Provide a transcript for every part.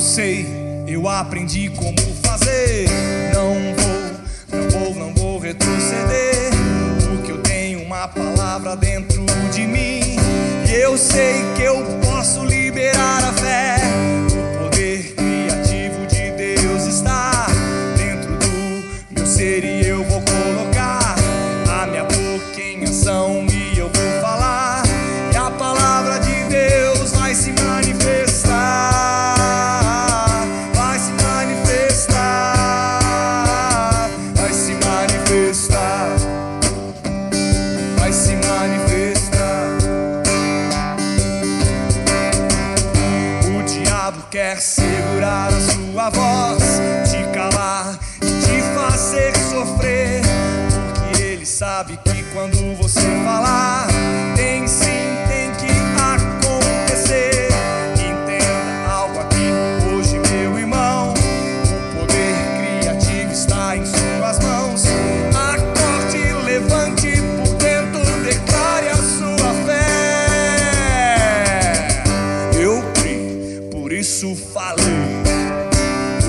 sei, eu aprendi como fazer. Não vou, não vou, não vou retroceder. Porque eu tenho uma palavra dentro de mim. E eu sei que eu posso quer segurar a sua voz, te calar e te fazer sofrer, porque ele sabe que quando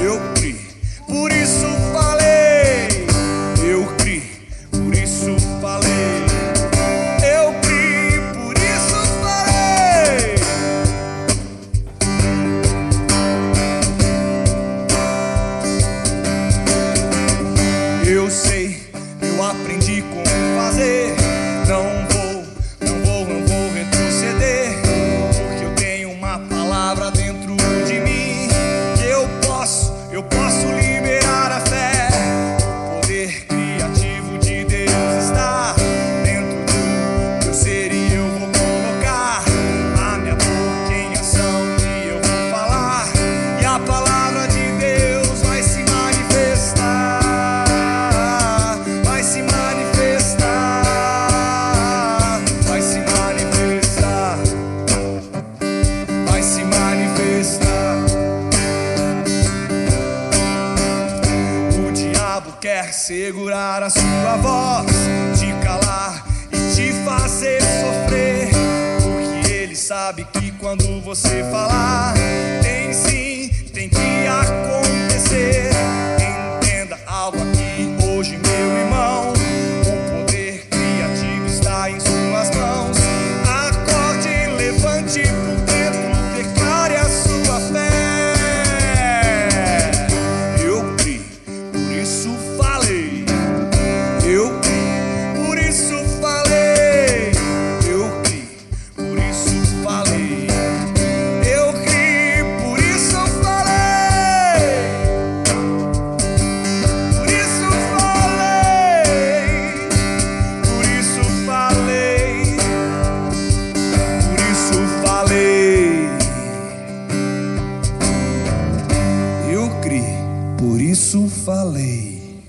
eu criei, por isso falei, eu criei, por isso falei, eu criei, por isso falei. Eu sei, eu aprendi com quer segurar a sua voz, te calar e te fazer sofrer. Porque ele sabe que quando você falar. isso falei.